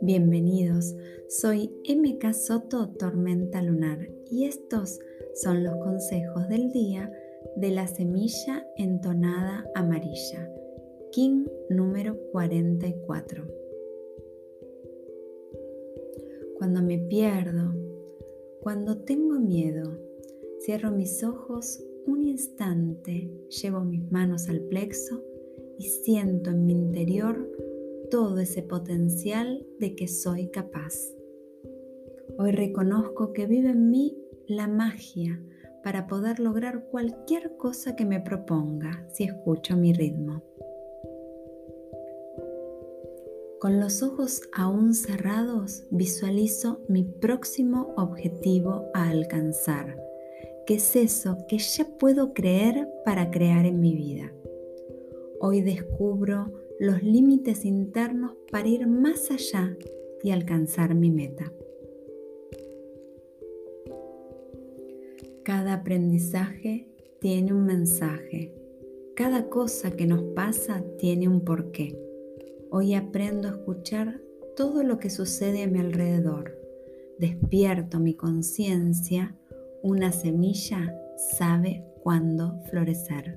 Bienvenidos, soy MK Soto Tormenta Lunar y estos son los consejos del día de la semilla entonada amarilla, King número 44. Cuando me pierdo, cuando tengo miedo, cierro mis ojos un instante, llevo mis manos al plexo y siento en mi interior todo ese potencial de que soy capaz. Hoy reconozco que vive en mí la magia para poder lograr cualquier cosa que me proponga si escucho mi ritmo. Con los ojos aún cerrados visualizo mi próximo objetivo a alcanzar, que es eso que ya puedo creer para crear en mi vida. Hoy descubro los límites internos para ir más allá y alcanzar mi meta. Cada aprendizaje tiene un mensaje. Cada cosa que nos pasa tiene un porqué. Hoy aprendo a escuchar todo lo que sucede a mi alrededor. Despierto mi conciencia. Una semilla sabe cuándo florecer.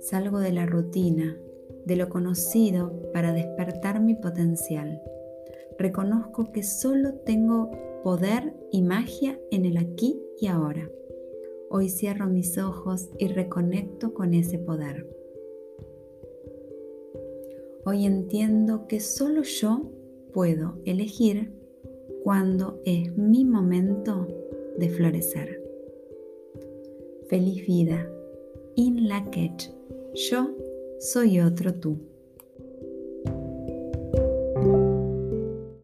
Salgo de la rutina, de lo conocido para despertar mi potencial. Reconozco que solo tengo poder y magia en el aquí y ahora. Hoy cierro mis ojos y reconecto con ese poder. Hoy entiendo que solo yo puedo elegir cuándo es mi momento de florecer. Feliz vida. In la yo soy otro tú.